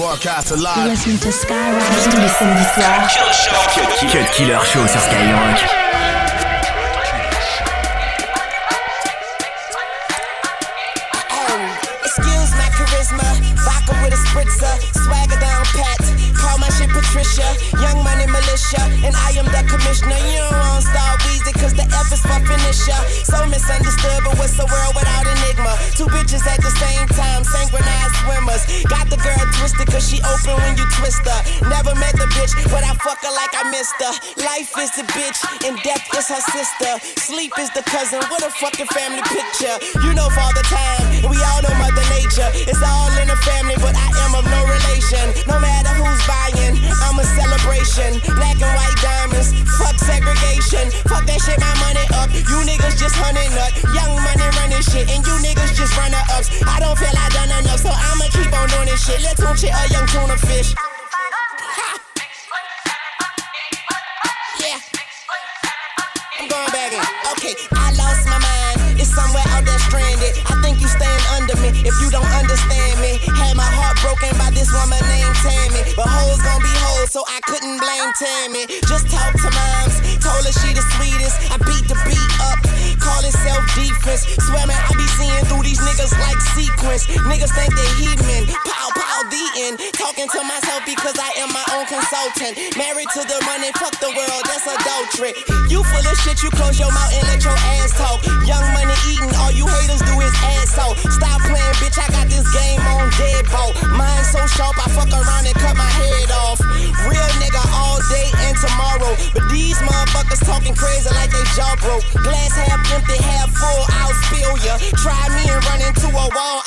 Broadcast live. Listening to Skyrock tous les samedis soirs. Cut Killer Show sur Skyrock. Um, excuse my charisma, vodka with a spritzer, swagger down pat. Call my shit Patricia, young money militia, and I am the commissioner. You don't want star Weezy, cause the F is for finisher. So misunderstood, but what's the world without enigma? Two bitches at the same time, synchronized swimmers. Got the girl twisted, cause she open when you twist her. Never met the bitch, but I fuck her like I missed her. Life is the bitch, and death is her sister. Sleep is the cousin, what a fucking family picture. You know Father Time, and we all know Mother Nature. It's all in the family, but I am of no relation. No matter who's buying, I'm a celebration. Black and white diamonds, fuck segregation. Fuck that shit, my money up. You niggas just hunting up. Young money running shit, and you niggas young tuna fish. Ha! Yeah. I'm going back in. Okay, I lost my mind. It's somewhere out there stranded. I think you stand under me if you don't understand me. Had my heart broken by this woman named Tammy. But hoes gon' be hoes, so I couldn't blame Tammy. Just talk to moms. Told her she the sweetest. I beat the beat up. Call it self defense. Swear man, I be seeing through these niggas like sequence. Niggas think they heathen. Pow, Talking to myself because I am my own consultant. Married to the money, fuck the world, that's adultery. You full of shit, you close your mouth and let your ass talk. Young money eating, all you haters do is ass. Stop playing, bitch, I got this game on deadbolt. Mine so sharp, I fuck around and cut my head off. Real nigga all day and tomorrow. But these motherfuckers talking crazy like they jaw broke. Glass half empty, half full, I'll spill ya. Try me and run into a wall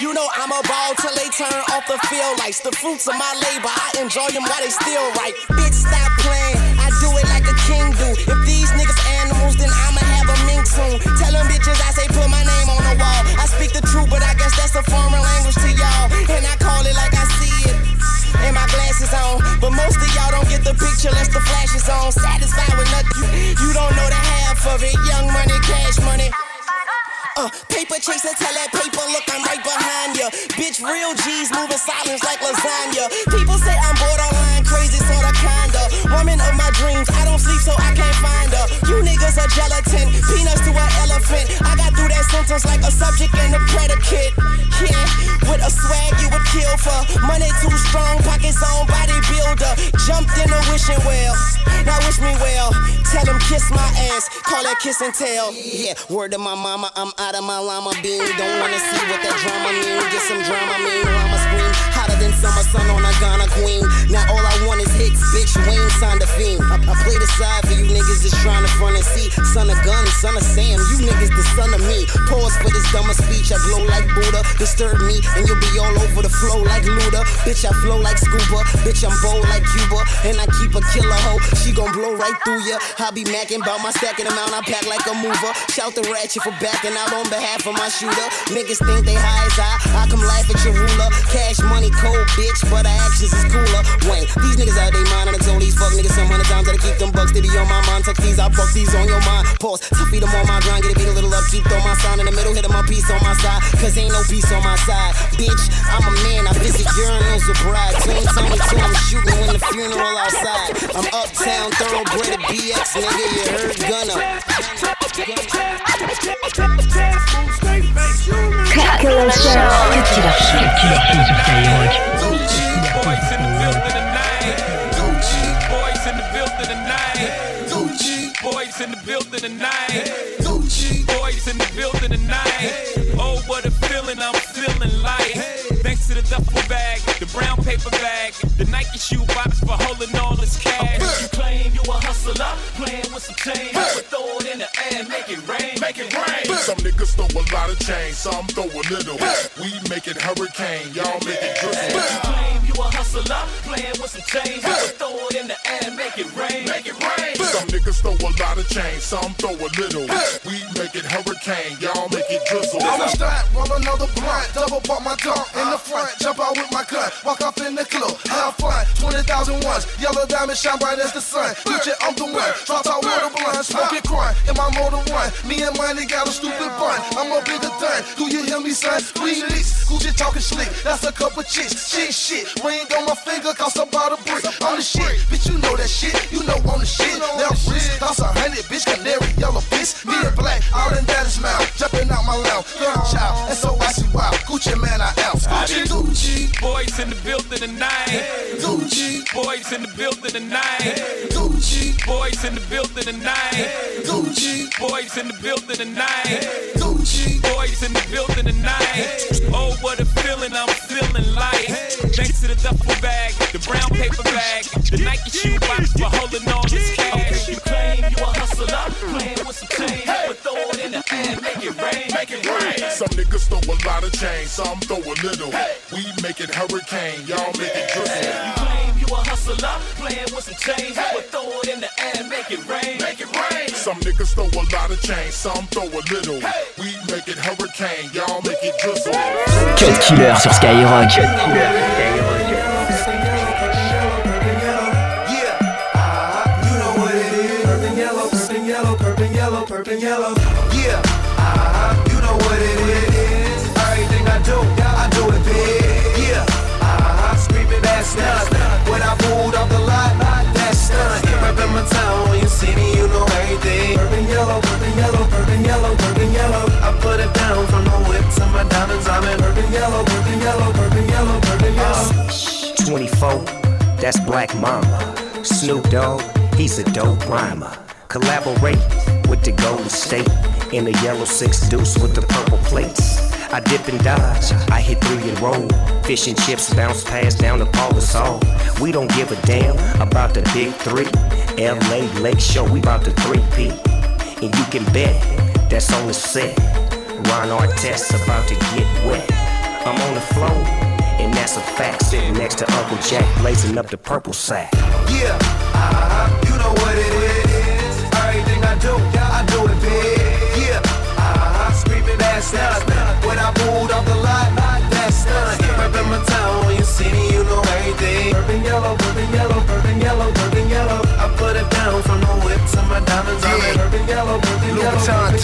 You know I'm a ball till they turn off the field lights. The fruits of my labor, I enjoy them while they still right. Bitch, stop playing. I do it like a king do. If these niggas animals, then I'ma have a mink soon. Tell them bitches I say put my name on the wall. I speak the truth, but I guess that's a foreign language to y'all. And I call it like I see it. And my glasses on. But most of y'all don't get the picture unless the flash is on. Satisfied with nothing. You don't know the half of it. Young money, cash money. Uh, paper chaser, tell that paper, look, I'm right behind ya. Bitch, real G's moving silence like lasagna. People say I'm borderline crazy, sorta kinda. Woman of my dreams, I don't sleep so I can't find her. You niggas are gelatin, peanuts to an elephant. I got through that sentence like a subject and a predicate. Yeah, with a swag you would kill for. Money too strong, pockets on bodybuilder. Jumped in a wishing well, now wish me well. Tell him kiss my ass, call that kiss and tell. Yeah, word to my mama, I'm out of my llama bean. Don't wanna see what that drama mean. Get some drama mean, llama scream. Hotter than summer sun on a Ghana queen. Now all I want is hits, bitch. Wayne signed a fiend. I, I play the side for you niggas just trying to front and see. Son of gun, son of Sam, you niggas the son of me. Pause for this dumber speech. I glow like Buddha. Disturb me and you'll be all over the flow like Luda. Bitch, I flow like scuba. Bitch, I'm bold like Cuba. And I keep a killer hoe. She gon' blow right through ya. I be macking about my stacking amount. I pack like a mover. Shout the ratchet for backing out on behalf of my shooter. Niggas think they high as I. I come laugh at your ruler. Cash money cold, bitch, but our actions is cooler. Wayne, these niggas out they mind and I told these fuck niggas some hundred times that I keep them bucks. They be on my mind. Tuck these, I buck these on your mind. Pause, to feed them on my grind. Get a beat a little up, keep throw my sign in the middle. Hit my piece on my side, cause ain't no peace on my side. Bitch, I'm a man. I visit urinals with brides. Don't tell me to, I'm shooting when the funeral outside. I'm uptown, thoroughbred at BX, nigga. You heard Gunna. Cut Killer Show. Cut Killer Show. Cut Killer Show sur Skyrock. Building tonight. Boys in the building tonight. Gucci Boys in the building tonight. Oh, what a feeling I'm feeling like. Thanks to the duffel bag, the brown paper bag, the Nike shoe box for holding all this cash. You claim you a hustler, playing with some change, throw it in the air, make it rain, make it rain. Some niggas throw a lot of change, some throw a little. We make it hurricane, y'all make it drizzle. You a hustler, playing with some change, but throw it in the air, make it rain, make it rain. Some niggas throw a lot of change, some throw a little. We make it hurricane, y'all make it drizzle. I'm a strap, roll another blunt, double pop my tongue in the front, jump out with my gun, walk off in the club, have fun, 20,000 ones, yellow diamond shine bright as the sun. Gucci, I'm the one, drop out with water blunt, smoking crime in my motor one. Me and money got a stupid bun, I'm a bigger done. Do you hear me, son? Release, Gucci bitch talking slick. That's a couple chicks. Shit, shit. Ring on my finger, cost about a brick. On the shit, bitch, you know that shit. You know on the shit. Left wrist, cost a hundred, bitch. Canary, yellow, bitch. Me and black, out in daddy's mouth. Jumping out my lounge. Girl, child, and so I see wow. Gucci man, I am. Gucci, Gucci. Boys in the building tonight. Gucci. Boys in the building tonight. Gucci. Boys in the building tonight. Gucci. Boys in the building tonight. Gucci. Boys in the building tonight. Oh, what a feeling I'm feeling like. Thanks to the duffel bag, the brown paper bag, the Nike shoe box for holding all this cash. You claim you a hustler, playing with some change, but throw it in the air, make it rain, make it rain. Some niggas throw a lot of change, some throw a little. We make it hurricane, y'all make it drizzle. You claim you a hustler, playing with some change, but throw it in the air, make it rain, make it rain. Some niggas throw a lot of change, some throw a little. We make it hurricane, y'all make it drizzle. Cut Killer sur Skyrock. Yeah, uh-huh. you know what it is. Purple yellow, yellow, purple yellow, purple yellow. Yeah, uh-huh. you know what it is. Everything I do, I do it big. Yeah, uh-huh. screaming that stunt. When I pulled off the lot, that stunt. Reppin' my town, purple yellow, purple yellow, purple yellow. I put it down from the whip to my diamonds. I'm in purple yellow, purple yellow, purple yellow, purple yellow. 24, that's Black Mamba. Snoop Dogg, he's a dope rhymer. Collaborate with the Golden State in the yellow six deuce with the purple plates. I dip and dodge, I hit three and roll. Fish and chips bounce past down to Pau Gasol. We don't give a damn about the big three. LA Lake Show, we about the 3P. And you can bet that's on the set. Ron Artest about to get wet. I'm on the floor, and that's a fact. Sitting next to Uncle Jack, blazing up the purple sack. Yeah, uh-huh. you know what it is. Everything I do, I do it big. Yeah, uh-huh. screaming that stunt. When I pulled off the lot, that stunt. Reppin' my town, when you see me, you know everything. Purple yellow, purple yellow, purple yellow, purple yellow. I put it down from the Louboutin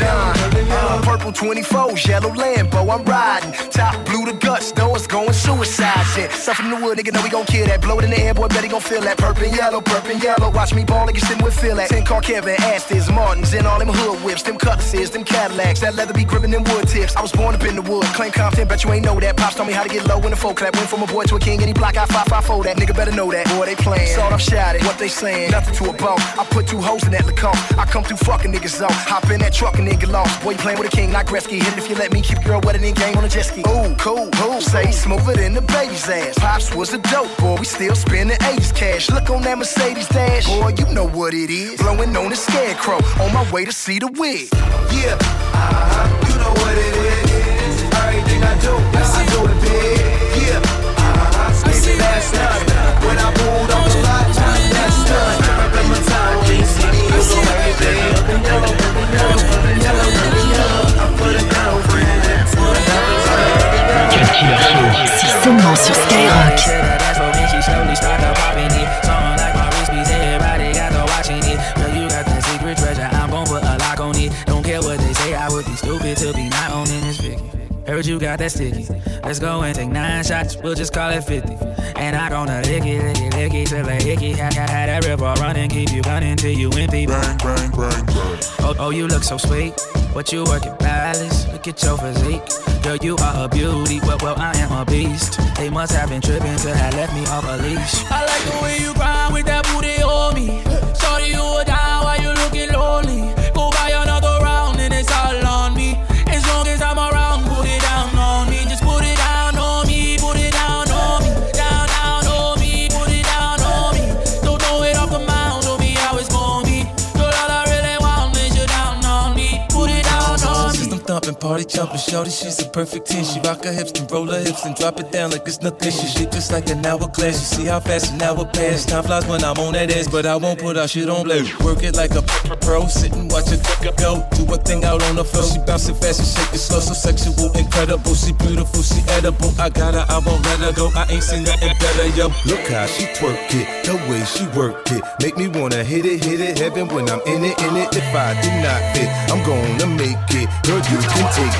yellow. uh, purple 24s, yellow Lambo, I'm riding. Top blue to guts, know it's going suicide shit. Stuff in the wood, nigga, know we gon' kill that. Blow it in the air, boy, bet he gon' feel that. Purple and yellow, purple and yellow. Watch me ball, nigga, sitting with feel at. 10 car Kevin, Astons, Martins, and all them hood whips, them cutlasses, them Cadillacs. That leather be gripping them wood tips. I was born up in the wood, claim confident, bet you ain't know that. Pops told me how to get low in the folk clap. Went from a boy to a king, any block, I 554 that. Nigga better know that. Boy, they playing. Sawed off shouted, what they saying, nothing to a bone. I put two hoes in that Lacoste. I come through fucking niggas off. Hop in that truck and nigga lost. Boy, you playing with a king, not Gretzky. Hit it if you let me keep girl wetter than game on a jet ski. Ooh, cool, cool. Say smoother than the baby's ass. Pops was a dope boy, we still spending 80s cash. Look on that Mercedes dash. Boy, you know what it is. Blowing on the scarecrow. On my way to see the wig. Yeah, uh-huh. you know what it is. Everything I do, I do it big. Yeah, uh-huh. screaming that stunt. When I pulled off sticky. Let's go and take nine shots, we'll just call it 50. And I gonna lick it, lick it, lick it till it hickey. Had, had, had that river running, keep you gunning till you empty. Bang, bang, bang, bang. Oh, oh, you look so sweet. What you working balance? Look at your physique. Girl, you are a beauty. Well, well, I am a beast. They must have been tripping to have left me off a leash. I like the way you grind with that booty on me. Jumping, shorty, she's a perfect 10. She rock her hips, and roll her hips, and drop it down like it's nothing. She shit just like an hourglass. You see how fast an hour pass. Time flies when I'm on that ass, but I won't put our shit on blast. Work it like a pro, sit and watch it go. Do a thing out on the floor. She bouncing fast and shake it slow, so sexual, incredible. She beautiful, she edible. I got her, I won't let her go. I ain't seen nothing better, yo. Look how she twerk it, the way she work it. Make me wanna hit it, hit it, heaven when I'm in it, in it. If I do not fit, I'm gonna make it. Girl, you can take it.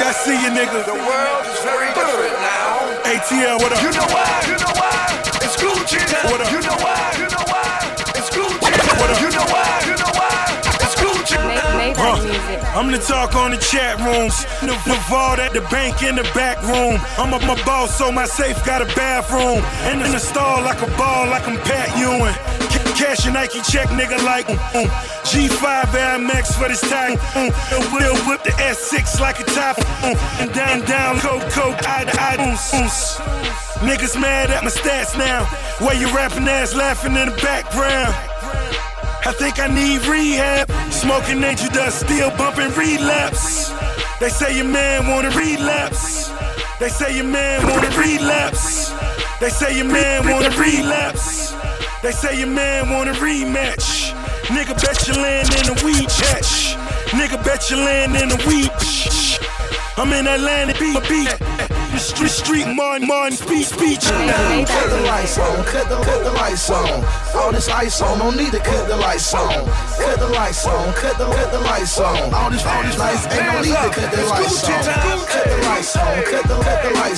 Gucci, I see you, nigga. The world is very different now. ATL, what up? You know why? You know why? It's Gucci. What up? You know why? You know why? It's Gucci. What up? You know why? You know why? It's Gucci. I'm the talk on the chat rooms. The, the vault at the bank in the back room. I'm up my boss, so my safe got a bathroom. And in the stall like a ball, like I'm Pat Ewing. Cash a Nike check, nigga, like mm, mm. G5 Air Max for this time. Mm. And we'll whip the S6 like a top. Mm. And down, down, coke, coke, to eye. Mm, mm. Niggas mad at my stats now. Why you rapping ass laughing in the background? I think I need rehab. Smoking angel dust, still bumping relapse. They say your man wanna relapse. They say your man wanna relapse. They say your man wanna relapse. They say your man wanna rematch. Nigga bet you land in a weed patch. Nigga bet you land in a weed. I'm in Atlanta, beat, beat. The street, street, Martin, Martin, speech, speech. Cut the lights on, cut the, cut the lights on. All this ice on, don't need to cut the lights on. Cut the lights on, cut the, cut the lights on. All this, all this lights, ain't no need to cut the lights on.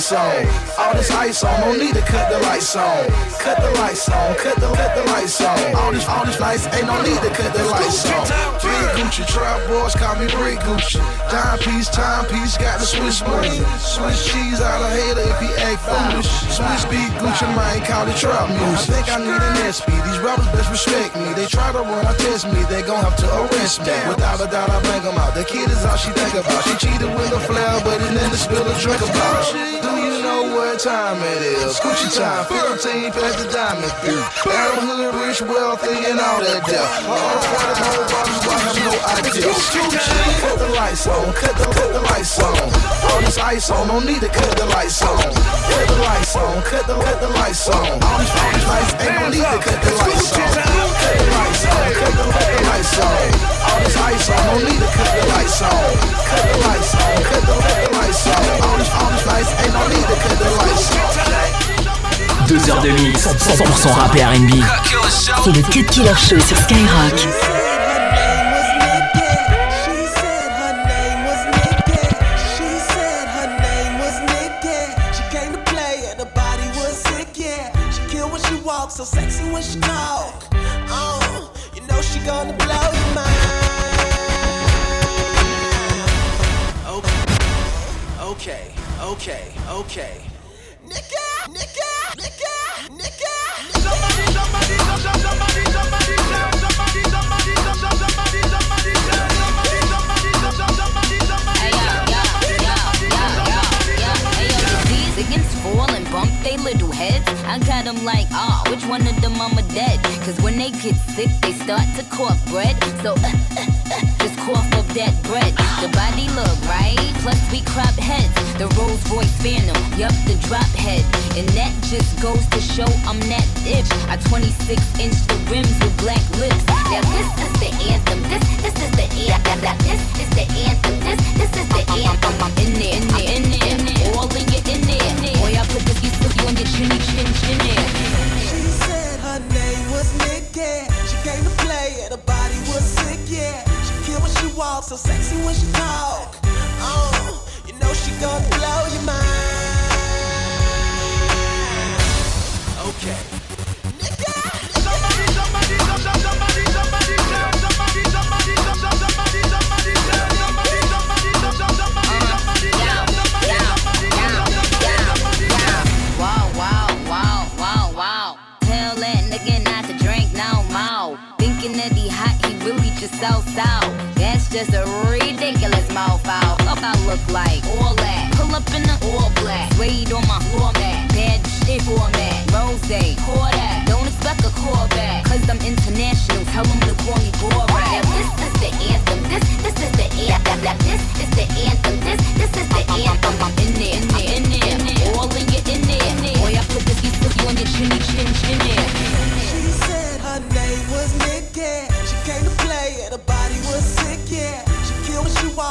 Lights on. All this ice on, don't need to cut the lights on. Cut the lights on, cut the, cut the lights on. All this, all this lights, ain't no need to cut the lights on. Big Gucci, trap boys call me Big Gucci. Dime piece, time piece, got the Swiss money. Swiss cheese out of hater if he act foolish. Swiss beat Gucci, might call it trap music. I think I need an SP. These rappers best respect me. They try to run, I test me. They gon' have to arrest me. Without a doubt, I bang them out. The kid is all she think about. She cheated with a flower, but it to spill a drink about. Do you know what time it is? Gucci time, 15 past the diamond. Adam Hood, rich, wealthy, and all that death. All the party, whole bottles, I have no idea. Cut the lights on, cut the, cut the lights on. All this ice on, don't need to cut the lights on. Cut the lights on, cut the, cut the lights on. All these, all lights, ain't no need to cut the lights on. Cut the lights on, cut the, cut the lights on. All this ice on, don't need to cut the lights on. Deux heures de mix, 100% rap et R&B. C'est le Cut Killer Show sur Skyrock. So sexy when she talk. Oh, you know she gonna blow your mind. Okay, okay, okay. They little heads. I got them like, ah, which one of them mama dead? Cause when they get sick, they start to cough bread. So, uh, uh, just cough up that bread. The body look right, plus we crop heads. The Rolls Royce Phantom, yup, the drop head. And that just goes to show I'm that bitch. I 26 inch the rims with black lips. Now this is the anthem. This, this is the anthem. This is the anthem. This, this is the anthem. I'm in there, in there, in there, in there. All in your in there. Boy, I put this piece on your chinny chin chin there. She said her name was Nikki. She came to play kill when walks, so sexy when she talk. Oh, you know she gonna blow your mind. Okay. Somebody, out. That's just a ridiculous mouth out. Look I look like all that. Pull up in the all black. Wait on my format. Bad shit for format. Rose, call that. Don't expect a call back. Cause I'm international. Tell them to call me Borat. Now this is the anthem. This, this is the anthem. Now this is the anthem. This, this is the anthem. I'm in there, in there, in there. All in your in there. Boy, I put this beat on your chinny chin chin there. She said her name was Nikki. She came to play at a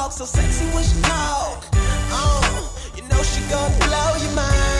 walks, so sexy when she talk. Oh, you know she gonna blow your mind.